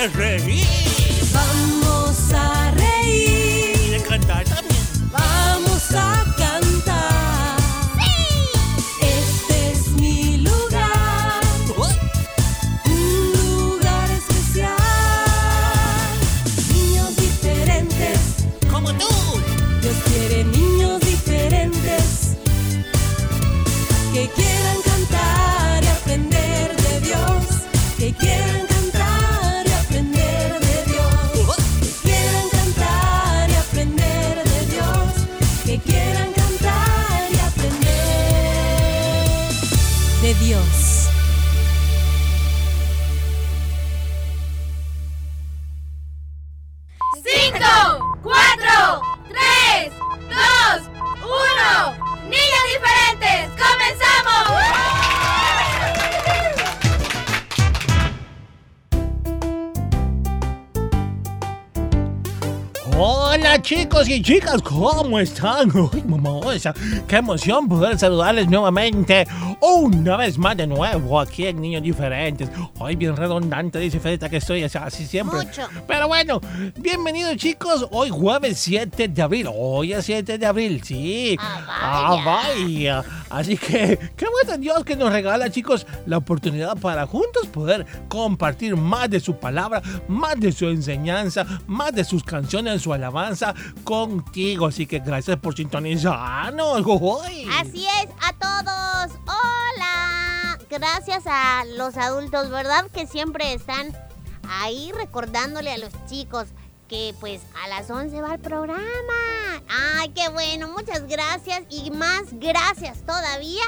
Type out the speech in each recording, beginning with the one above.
de chicas, ¿cómo están? Uy, mamosa, qué emoción poder saludarles nuevamente. Una vez más de nuevo aquí en Niños Diferentes. Hoy bien redundante, dice Fedita que estoy así, así siempre. Mucho. Pero bueno, bienvenidos chicos. Hoy jueves 7 de abril. Hoy es 7 de abril, sí. Ah, vaya. Así que, qué bueno Dios que nos regala chicos la oportunidad para juntos poder compartir más de su palabra, más de su enseñanza, más de sus canciones, su alabanza contigo. Así que gracias por sintonizarnos. Uy. Así es, a todos. Hola. Gracias a los adultos, ¿verdad? Que siempre están ahí recordándole a los chicos que pues a las 11 va el programa. Ay, qué bueno. Muchas gracias y más gracias todavía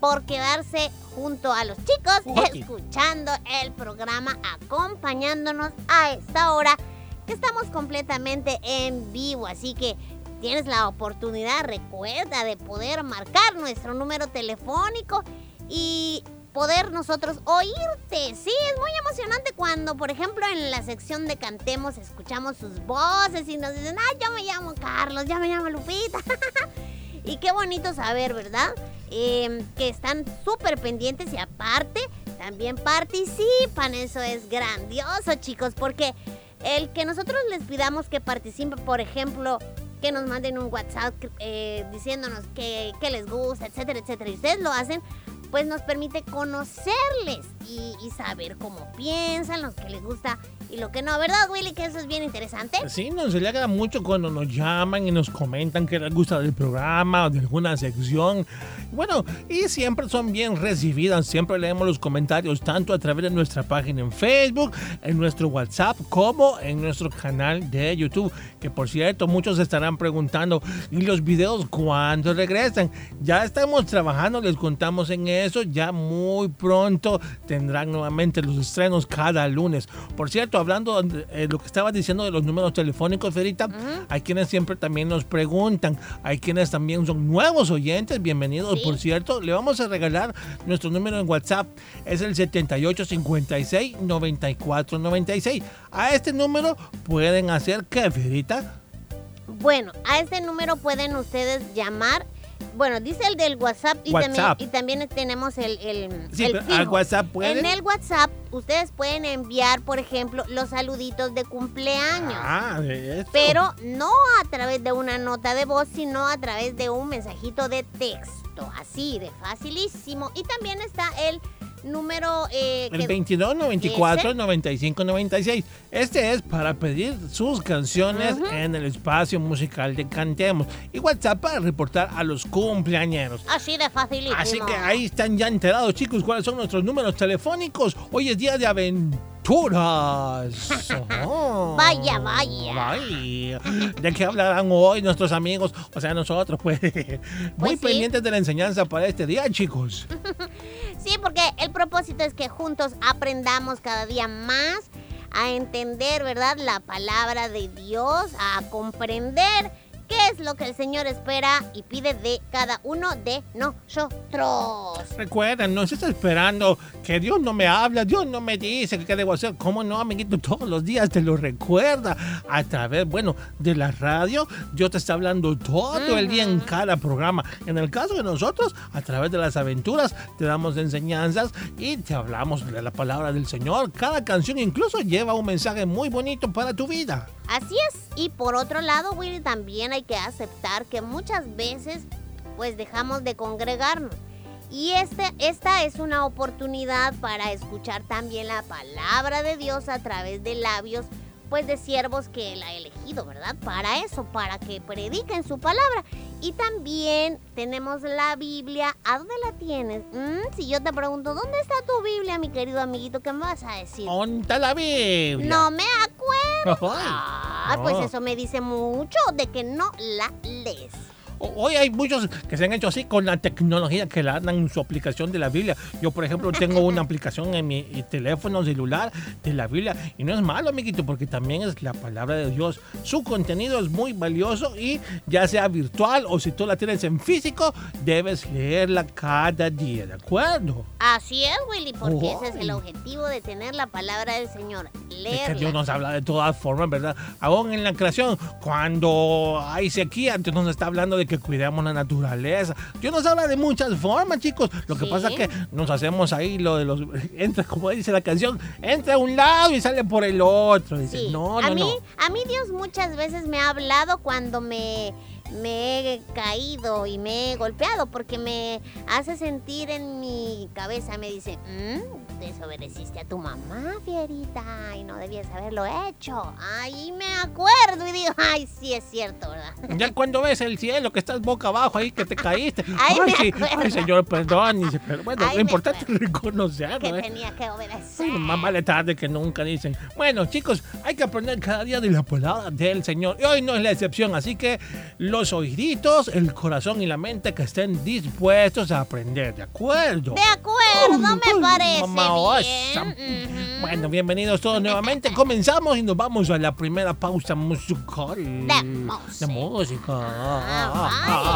por quedarse junto a los chicos Uy. escuchando el programa, acompañándonos a esta hora que estamos completamente en vivo. Así que tienes la oportunidad, recuerda, de poder marcar nuestro número telefónico y poder nosotros oírte. Sí, es muy emocionante cuando, por ejemplo, en la sección de Cantemos escuchamos sus voces y nos dicen, ah, yo me llamo Carlos, yo me llamo Lupita. y qué bonito saber, ¿verdad? Eh, que están súper pendientes y aparte también participan. Eso es grandioso, chicos, porque el que nosotros les pidamos que participen, por ejemplo, que nos manden un WhatsApp eh, diciéndonos que, que les gusta, etcétera, etcétera, y ustedes lo hacen, pues nos permite conocerles y, saber cómo piensan, lo que les gusta y lo que no, ¿verdad, Willy? Que eso es bien interesante. Sí, nos alegra mucho cuando nos llaman y nos comentan que les gusta del programa o de alguna sección. Bueno, y siempre son bien recibidas, siempre leemos los comentarios tanto a través de nuestra página en Facebook, en nuestro WhatsApp, como en nuestro canal de YouTube. Que por cierto, muchos estarán preguntando, ¿y los videos cuándo regresan? Ya estamos trabajando, les contamos en eso, ya muy pronto tendrán nuevamente los estrenos cada lunes. Por cierto, hablando de eh, lo que estabas diciendo de los números telefónicos, Ferita, hay quienes siempre también nos preguntan, hay quienes también son nuevos oyentes, bienvenidos, Sí. por cierto, le vamos a regalar nuestro número en WhatsApp, es el 7856 9496. A este número pueden hacer qué, Ferita? Bueno, a este número pueden ustedes llamar. Bueno, dice el del WhatsApp y, WhatsApp. También, y también tenemos el, el, Sí, el pero al WhatsApp pueden. En el WhatsApp ustedes pueden enviar, por ejemplo, los saluditos de cumpleaños. Ah, eso. Pero no a través de una nota de voz, sino a través de un mensajito de texto. Así de facilísimo. Y también está el número... eh, El que- 22 94 95 96. Este es para pedir sus canciones en el espacio musical de Cantemos. Y WhatsApp para reportar a los cumpleañeros. Así de facilísimo. Así que ahí están ya enterados, chicos, cuáles son nuestros números telefónicos. Hoy es día de aventura. aventuras. Oh, Vaya, vaya. ay. ¿De qué hablarán hoy nuestros amigos? O sea, nosotros, pues. Muy sí. pendientes de la enseñanza para este día, chicos. Sí, porque el propósito es que juntos aprendamos cada día más a entender, ¿verdad? La palabra de Dios, a comprender qué es lo que el Señor espera y pide de cada uno de nosotros. Recuerden, no se está esperando que Dios no me habla, Dios no me dice qué debo hacer. ¿Cómo no, amiguito? Todos los días te lo recuerda. A través, bueno, de la radio, Dios te está hablando todo el día en cada programa. En el caso de nosotros, a través de las aventuras, te damos enseñanzas y te hablamos de la palabra del Señor. Cada canción incluso lleva un mensaje muy bonito para tu vida. Así es. Y por otro lado, Willy, también hay que aceptar que muchas veces pues dejamos de congregarnos. Y este, esta es una oportunidad para escuchar también la palabra de Dios a través de labios pues de siervos que él ha elegido, ¿verdad? Para eso, para que prediquen su palabra. Y también tenemos la Biblia. ¿A dónde la tienes? Mm, si yo te pregunto, ¿dónde está tu Biblia, mi querido amiguito? ¿Qué me vas a decir? ¡Onta la Biblia! No me acuerdo. Ah, pues eso me dice mucho de que no la lees. Hoy hay muchos que se han hecho así con la tecnología que le dan en su aplicación de la Biblia. Yo, por ejemplo, tengo una aplicación en mi teléfono celular de la Biblia y no es malo, amiguito, porque también es la palabra de Dios. Su contenido es muy valioso y ya sea virtual o si tú la tienes en físico, debes leerla cada día, ¿de acuerdo? Así es, Willy, porque ese es el objetivo de tener la palabra del Señor. Es que Leerla. Dios nos habla de todas formas, ¿verdad? Aún en la creación, cuando hay sequía, Dios nos está hablando de que cuidemos la naturaleza. Dios nos habla de muchas formas, chicos. Lo que Sí. pasa es que nos hacemos ahí lo de los... Entra, como dice la canción, entra a un lado y sale por el otro. Dice, Sí. no, a no, mí, no. A mí Dios muchas veces me ha hablado cuando me, me he caído y me he golpeado porque me hace sentir en mi cabeza, me dice, "Mm, desobedeciste a tu mamá, Fierita, y no debías haberlo hecho. Ahí me acuerdo y digo, ay, sí es cierto, ¿verdad? Ya cuando ves el cielo, que estás boca abajo ahí, que te caíste. Ay, sí, Señor, perdón. Dice, pero bueno, Ay, lo importante es reconocerlo. que ¿eh? tenía que obedecer. Más vale tarde que nunca dicen. Bueno, chicos, hay que aprender cada día de la palabra del Señor. Y hoy no es la excepción, así que los oíditos, el corazón y la mente que estén dispuestos a aprender, ¿de acuerdo? De acuerdo, me Ay, parece mamá, bien. Bueno, bienvenidos todos nuevamente. Comenzamos y nos vamos a la primera pausa musical. De música. De música. Ah, Ah,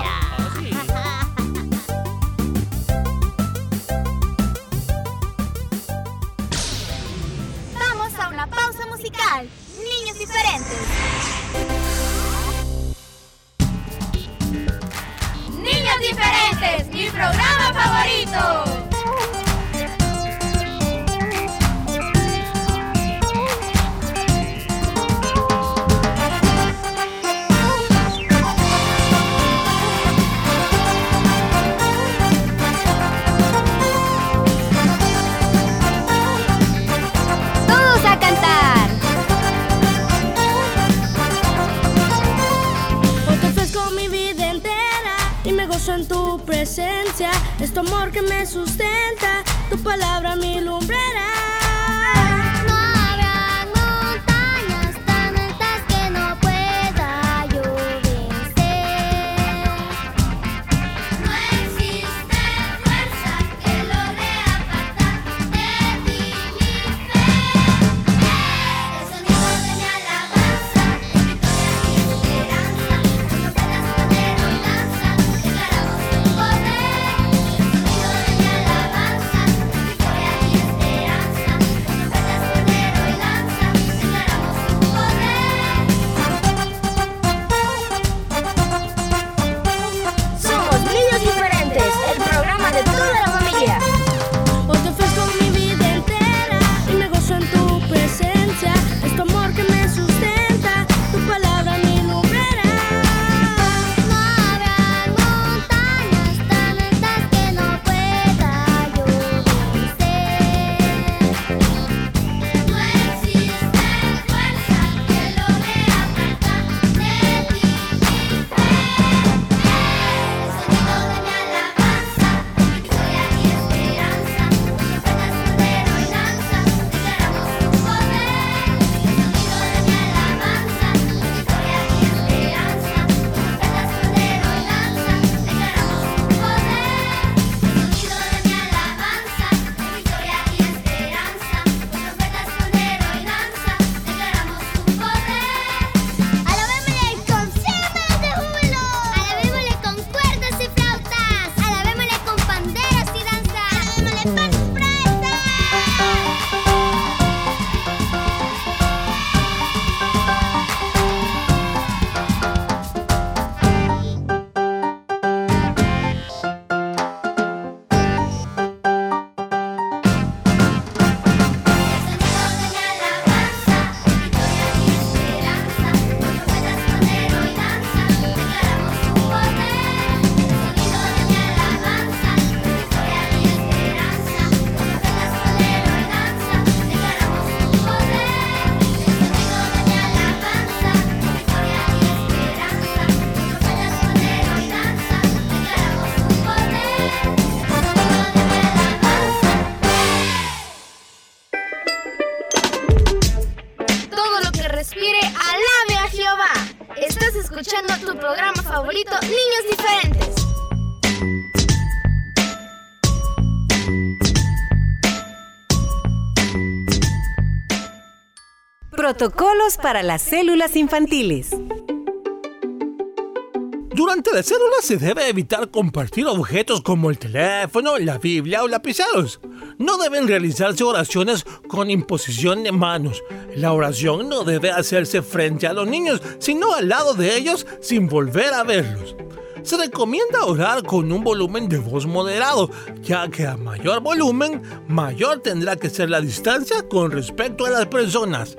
para las células infantiles. Durante la célula se debe evitar compartir objetos como el teléfono, la Biblia o lapiceros. No deben realizarse oraciones con imposición de manos. La oración no debe hacerse frente a los niños, sino al lado de ellos sin volver a verlos. Se recomienda orar con un volumen de voz moderado, ya que a mayor volumen, mayor tendrá que ser la distancia con respecto a las personas.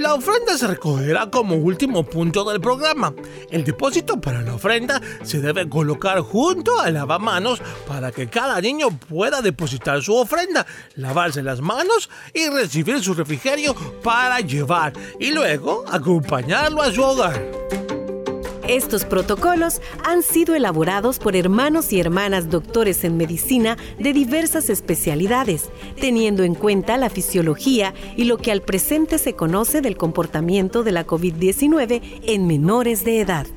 La ofrenda se recogerá como último punto del programa. El depósito para la ofrenda se debe colocar junto al lavamanos para que cada niño pueda depositar su ofrenda, lavarse las manos y recibir su refrigerio para llevar y luego acompañarlo a su hogar. Estos protocolos han sido elaborados por hermanos y hermanas doctores en medicina de diversas especialidades, teniendo en cuenta la fisiología y lo que al presente se conoce del comportamiento de la COVID-19 en menores de edad.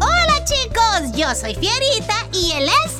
Hola chicos, yo soy Fierita y él es...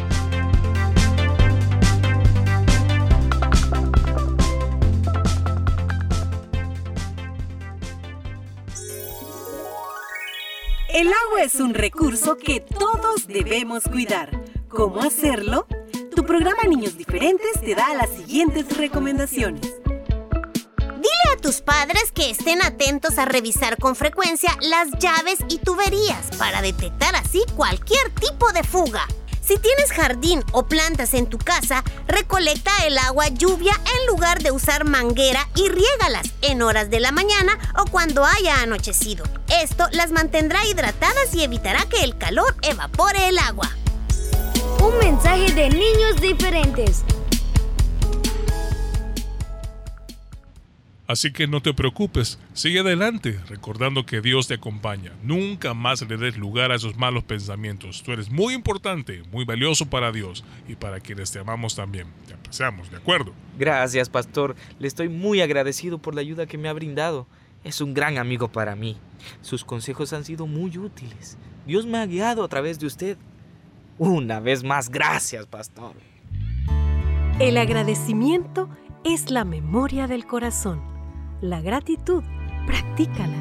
El agua es un recurso que todos debemos cuidar. ¿Cómo hacerlo? Tu programa Niños Diferentes te da las siguientes recomendaciones. Dile a tus padres que estén atentos a revisar con frecuencia las llaves y tuberías para detectar así cualquier tipo de fuga. Si tienes jardín o plantas en tu casa, recolecta el agua lluvia en lugar de usar manguera y riégalas en horas de la mañana o cuando haya anochecido. Esto las mantendrá hidratadas y evitará que el calor evapore el agua. Un mensaje de Niños Diferentes. Así que no te preocupes, sigue adelante, recordando que Dios te acompaña. Nunca más le des lugar a esos malos pensamientos. Tú eres muy importante, muy valioso para Dios y para quienes te amamos también. Te apreciamos, ¿de acuerdo? Gracias, pastor. Le estoy muy agradecido por la ayuda que me ha brindado. Es un gran amigo para mí. Sus consejos han sido muy útiles. Dios me ha guiado a través de usted. Una vez más, gracias, pastor. El agradecimiento es la memoria del corazón. La gratitud, practícala.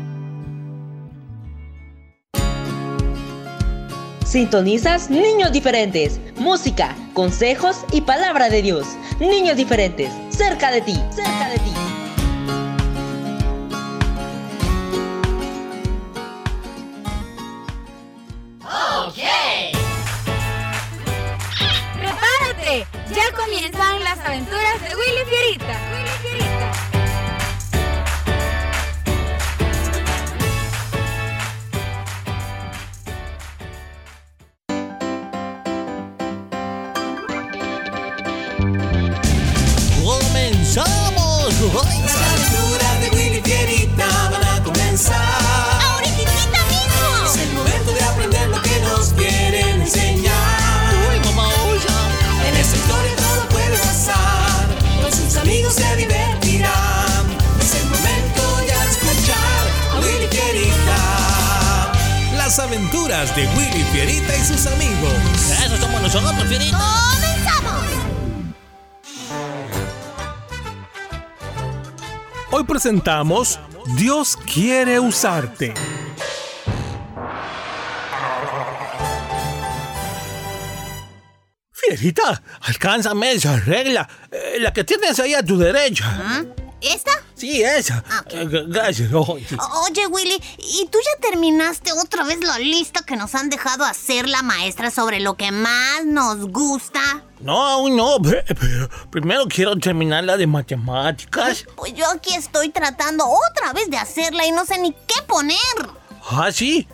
Sintonizas Niños Diferentes. Música, consejos y palabra de Dios. Niños Diferentes. Cerca de ti. Cerca de ti. ¡Prepárate! Ya comienzan las aventuras de Willy Fierita. Willy Fierita. Presentamos Dios quiere usarte. Fierita, alcánzame esa regla, eh, la que tienes ahí a tu derecha. ¿Ah? ¿Esta? Sí, esa. Ah, gracias. Oye, Willy, ¿y tú ya terminaste otra vez la lista que nos han dejado hacer la maestra sobre lo que más nos gusta? No, aún no, pe- pero primero quiero terminar la de matemáticas. Pues yo aquí estoy tratando otra vez de hacerla y no sé ni qué poner. Ah, sí.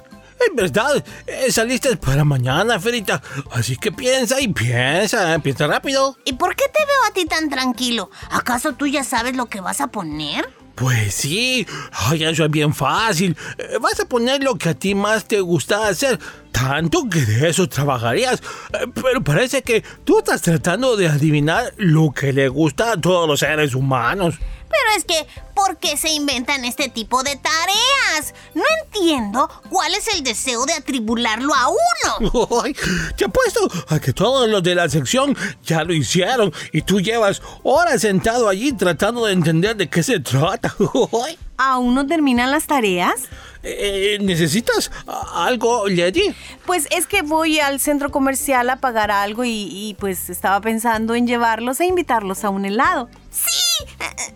En verdad, esa lista es para mañana, Ferita. Así que piensa y piensa, piensa rápido. ¿Y por qué te veo a ti tan tranquilo? ¿Acaso tú ya sabes lo que vas a poner? Pues sí, ay, eso es bien fácil. Eh, Vas a poner lo que a ti más te gusta hacer, tanto que de eso trabajarías. Eh, Pero parece que tú estás tratando de adivinar lo que le gusta a todos los seres humanos. Pero es que, ¿por qué se inventan este tipo de tareas? No entiendo cuál es el deseo de atribularlo a uno. Ay, te apuesto a que todos los de la sección ya lo hicieron y tú llevas horas sentado allí tratando de entender de qué se trata. Ay, ¿Aún no terminan las tareas? eh, ¿Necesitas a- algo, Lady? Pues es que voy al centro comercial a pagar algo y, y, pues estaba pensando en llevarlos e invitarlos a un helado. Sí. eh,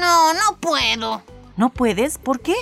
No, no puedo. ¿No puedes? ¿Por qué?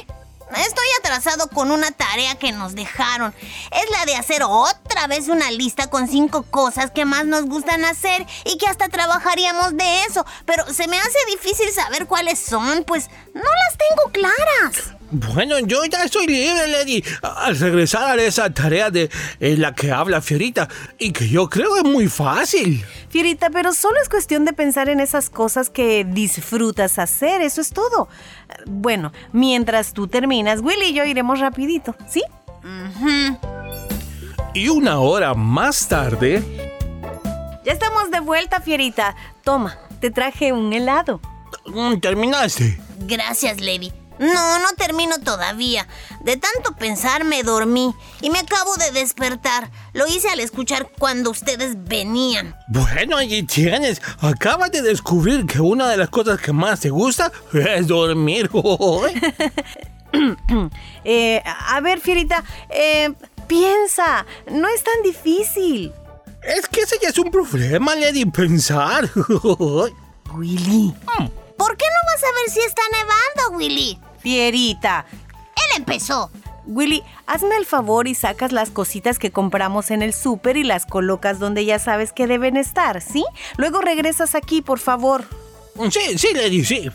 Estoy atrasado con una tarea que nos dejaron. Es la de hacer otra vez una lista con cinco cosas que más nos gustan hacer y que hasta trabajaríamos de eso. Pero se me hace difícil saber cuáles son, pues no las tengo claras. Bueno, yo ya estoy libre, Lady. Al regresar haré esa tarea de la que habla Fiorita y que yo creo es muy fácil. Fierita, pero solo es cuestión de pensar en esas cosas que disfrutas hacer, eso es todo. Bueno, mientras tú terminas, Willy y yo iremos rapidito, ¿sí? Y una hora más tarde... Ya estamos de vuelta, Fierita. Toma, te traje un helado. mm, ¿Terminaste? Gracias, Lady. No, no termino todavía. De tanto pensar me dormí y me acabo de despertar. Lo hice al escuchar cuando ustedes venían. Bueno, allí tienes. Acabas de descubrir que una de las cosas que más te gusta es dormir. Eh, a ver, Fierita, eh, piensa, no es tan difícil. es que ese ya es un problema, Lady, pensar. Willy. ¿Por qué no vas a ver si está nevando, Willy? Fierita. Él empezó. Willy, hazme el favor y sacas las cositas que compramos en el súper y las colocas donde ya sabes que deben estar, ¿sí? Luego regresas aquí, por favor. sí, sí, Lady, sí.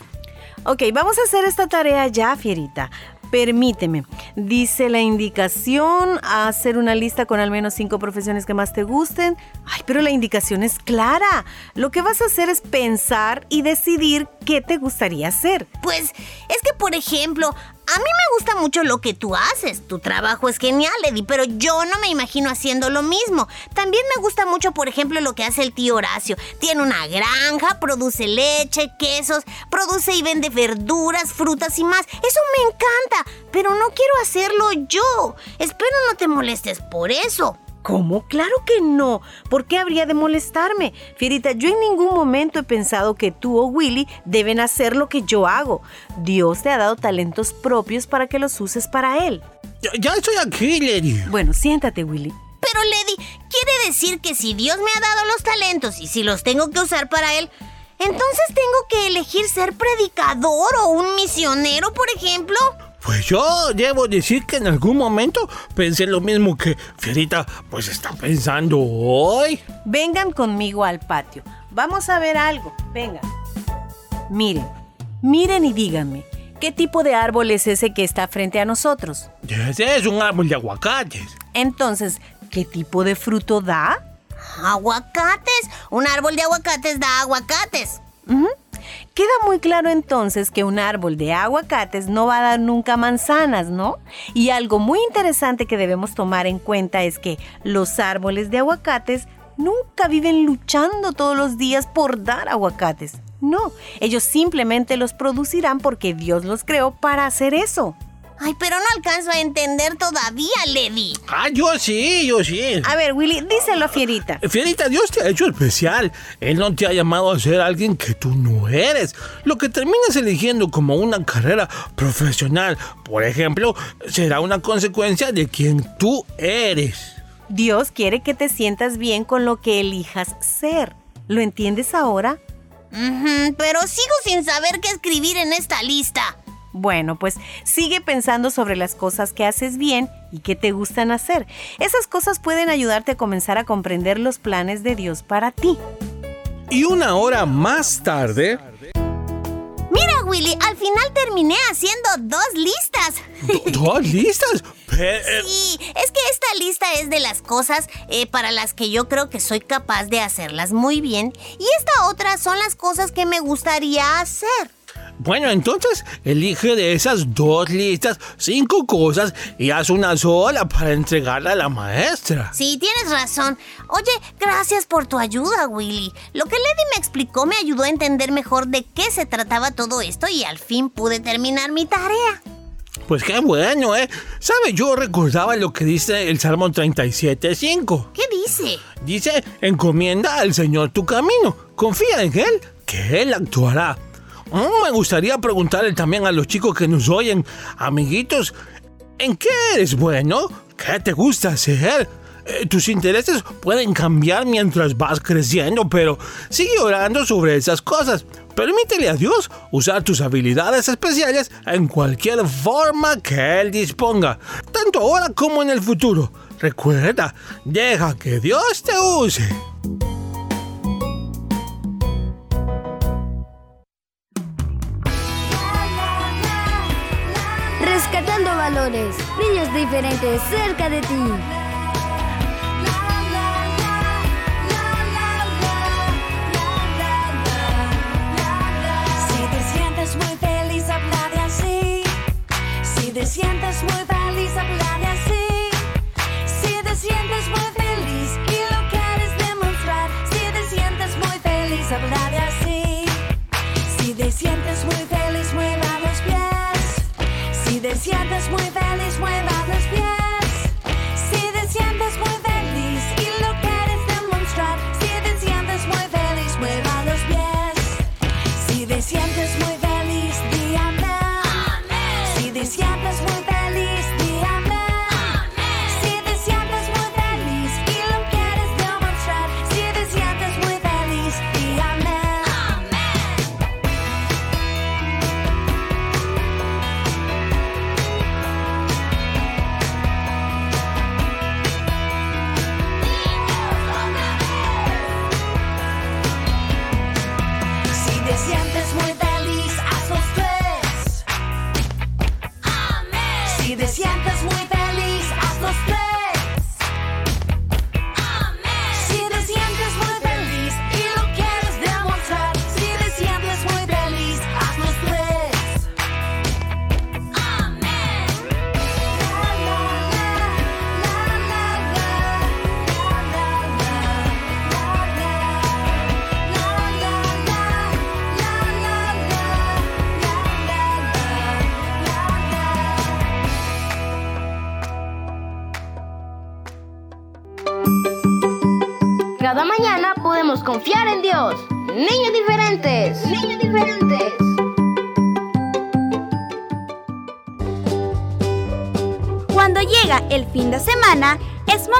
Ok, vamos a hacer esta tarea ya, Fierita. Permíteme. Dice la indicación hacer una lista con al menos cinco profesiones que más te gusten. Ay, pero la indicación es clara. Lo que vas a hacer es pensar y decidir qué te gustaría hacer. Pues es que, por ejemplo, a mí me gusta mucho lo que tú haces. Tu trabajo es genial, Eddie, pero yo no me imagino haciendo lo mismo. También me gusta mucho, por ejemplo, lo que hace el tío Horacio. Tiene una granja, produce leche, quesos, produce y vende verduras, frutas y más. Eso me encanta, pero no quiero hacerlo yo. Espero no te molestes por eso. ¿Cómo? Claro que no. ¿Por qué habría de molestarme? Fierita, yo en ningún momento he pensado que tú o Willy deben hacer lo que yo hago. Dios te ha dado talentos propios para que los uses para Él. Ya, ya estoy aquí, Lady. Bueno, siéntate, Willy. Pero, Lady, quiere decir que si Dios me ha dado los talentos y si los tengo que usar para Él, entonces tengo que elegir ser predicador o un misionero, por ejemplo. Pues yo debo decir que en algún momento pensé lo mismo que Fierita pues está pensando hoy. Vengan conmigo al patio. Vamos a ver algo. Vengan. Miren, miren y díganme, ¿qué tipo de árbol es ese que está frente a nosotros? Ese es un árbol de aguacates. Entonces, ¿qué tipo de fruto da? Aguacates. Un árbol de aguacates da aguacates. Queda muy claro entonces que un árbol de aguacates no va a dar nunca manzanas, ¿no? Y algo muy interesante que debemos tomar en cuenta es que los árboles de aguacates nunca viven luchando todos los días por dar aguacates. No, ellos simplemente los producirán porque Dios los creó para hacer eso. Ay, pero no alcanzo a entender todavía, Lady. Ah, yo sí, yo sí. A ver, Willy, díselo a Fierita. Fierita, Dios te ha hecho especial. Él no te ha llamado a ser alguien que tú no eres. Lo que terminas eligiendo como una carrera profesional, por ejemplo, será una consecuencia de quien tú eres. Dios quiere que te sientas bien con lo que elijas ser. ¿Lo entiendes ahora? Ujú, pero sigo sin saber qué escribir en esta lista. Bueno, pues sigue pensando sobre las cosas que haces bien y que te gustan hacer. Esas cosas pueden ayudarte a comenzar a comprender los planes de Dios para ti. Y una hora más tarde... Mira, Willy, al final terminé haciendo dos listas. Do- ¿Dos listas? Pe- Sí, es que esta lista es de las cosas eh, para las que yo creo que soy capaz de hacerlas muy bien y esta otra son las cosas que me gustaría hacer. Bueno, entonces elige de esas dos listas cinco cosas y haz una sola para entregarla a la maestra. Sí, tienes razón. Oye, gracias por tu ayuda, Willy. Lo que Lady me explicó me ayudó a entender mejor de qué se trataba todo esto y al fin pude terminar mi tarea. Pues qué bueno, ¿eh? ¿Sabe? Yo recordaba lo que dice el Salmo 37.5. ¿Qué dice? Dice, encomienda al Señor tu camino, confía en Él, que Él actuará. Mm, me gustaría preguntarle también a los chicos que nos oyen, amiguitos, ¿en qué eres bueno? ¿Qué te gusta hacer? Eh, tus intereses pueden cambiar mientras vas creciendo, pero sigue orando sobre esas cosas. Permítele a Dios usar tus habilidades especiales en cualquier forma que Él disponga, tanto ahora como en el futuro. Recuerda, deja que Dios te use. Rescatando valores, niños diferentes cerca de ti. Si te sientes muy feliz, habla de así. Si te sientes muy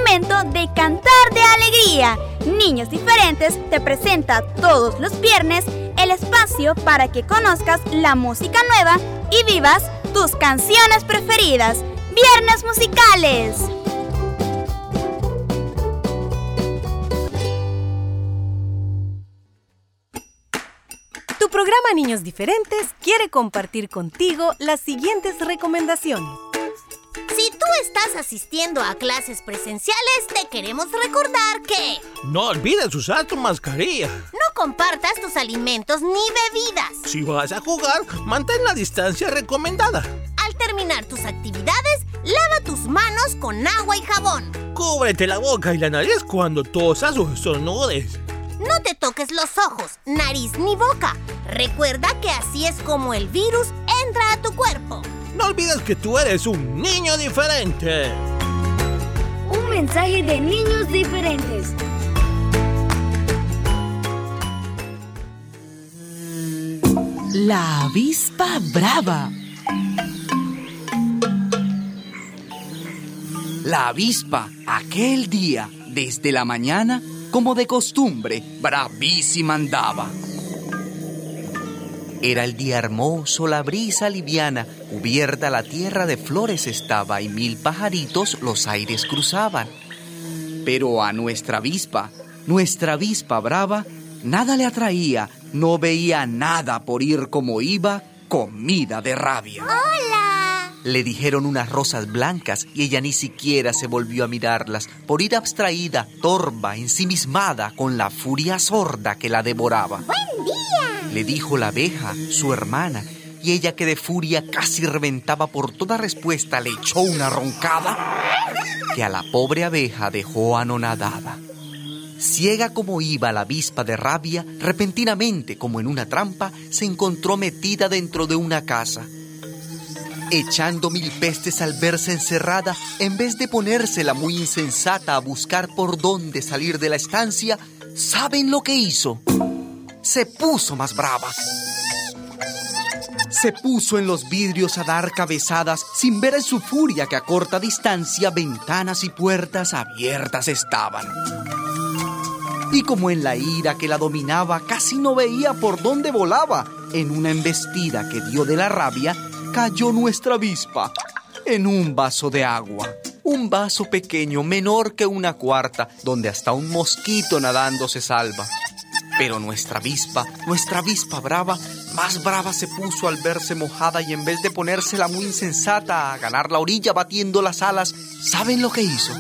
de cantar de alegría. Niños Diferentes te presenta todos los viernes el espacio para que conozcas la música nueva y vivas tus canciones preferidas. Viernes musicales. Tu programa Niños Diferentes quiere compartir contigo las siguientes recomendaciones. Si tú estás asistiendo a clases presenciales, te queremos recordar que No olvides usar tu mascarilla. no compartas tus alimentos ni bebidas. Si vas a jugar, mantén la distancia recomendada. Al terminar tus actividades, lava tus manos con agua y jabón. Cúbrete la boca y la nariz cuando tosas o estornudes. No te toques los ojos, nariz ni boca. Recuerda que así es como el virus entra a tu cuerpo. No olvides que tú eres un niño diferente. Un mensaje de niños diferentes. La avispa brava. La avispa, aquel día, desde la mañana, como de costumbre, bravísima andaba. Era el día hermoso, la brisa liviana, cubierta la tierra de flores estaba y mil pajaritos los aires cruzaban. Pero a nuestra avispa, nuestra avispa brava, nada le atraía, no veía nada por ir como iba, comida de rabia. ¡Hola! Le dijeron unas rosas blancas y ella ni siquiera se volvió a mirarlas por ir abstraída, torva, ensimismada, con la furia sorda que la devoraba. ¡Buen día! Le dijo la abeja, su hermana, y ella que de furia casi reventaba por toda respuesta le echó una roncada que a la pobre abeja dejó anonadada. Ciega como iba la avispa de rabia, repentinamente, como en una trampa, se encontró metida dentro de una casa. Echando mil pestes al verse encerrada, en vez de ponérsela muy insensata a buscar por dónde salir de la estancia, ¿saben lo que hizo? Se puso más brava. Se puso en los vidrios a dar cabezadas sin ver en su furia que a corta distancia ventanas y puertas abiertas estaban. Y como en la ira que la dominaba casi no veía por dónde volaba, en una embestida que dio de la rabia, cayó nuestra avispa en un vaso de agua. Un vaso pequeño, menor que una cuarta, donde hasta un mosquito nadando se salva. Pero nuestra avispa, nuestra avispa brava, más brava se puso al verse mojada y en vez de ponérsela muy insensata a ganar la orilla batiendo las alas, ¿saben lo que hizo?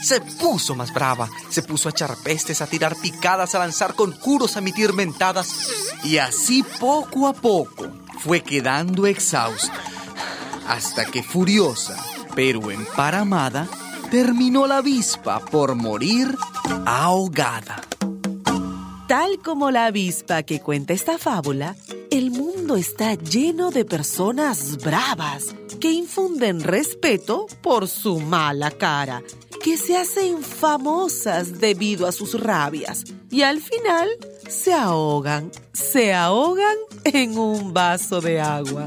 Se puso más brava, se puso a echar pestes, a tirar picadas, a lanzar conjuros, a emitir mentadas. Y así poco a poco fue quedando exhausta. Hasta que furiosa, pero emparamada, terminó la avispa por morir ahogada. Tal como la avispa que cuenta esta fábula, el mundo está lleno de personas bravas que infunden respeto por su mala cara, que se hacen famosas debido a sus rabias y al final se ahogan, se ahogan en un vaso de agua.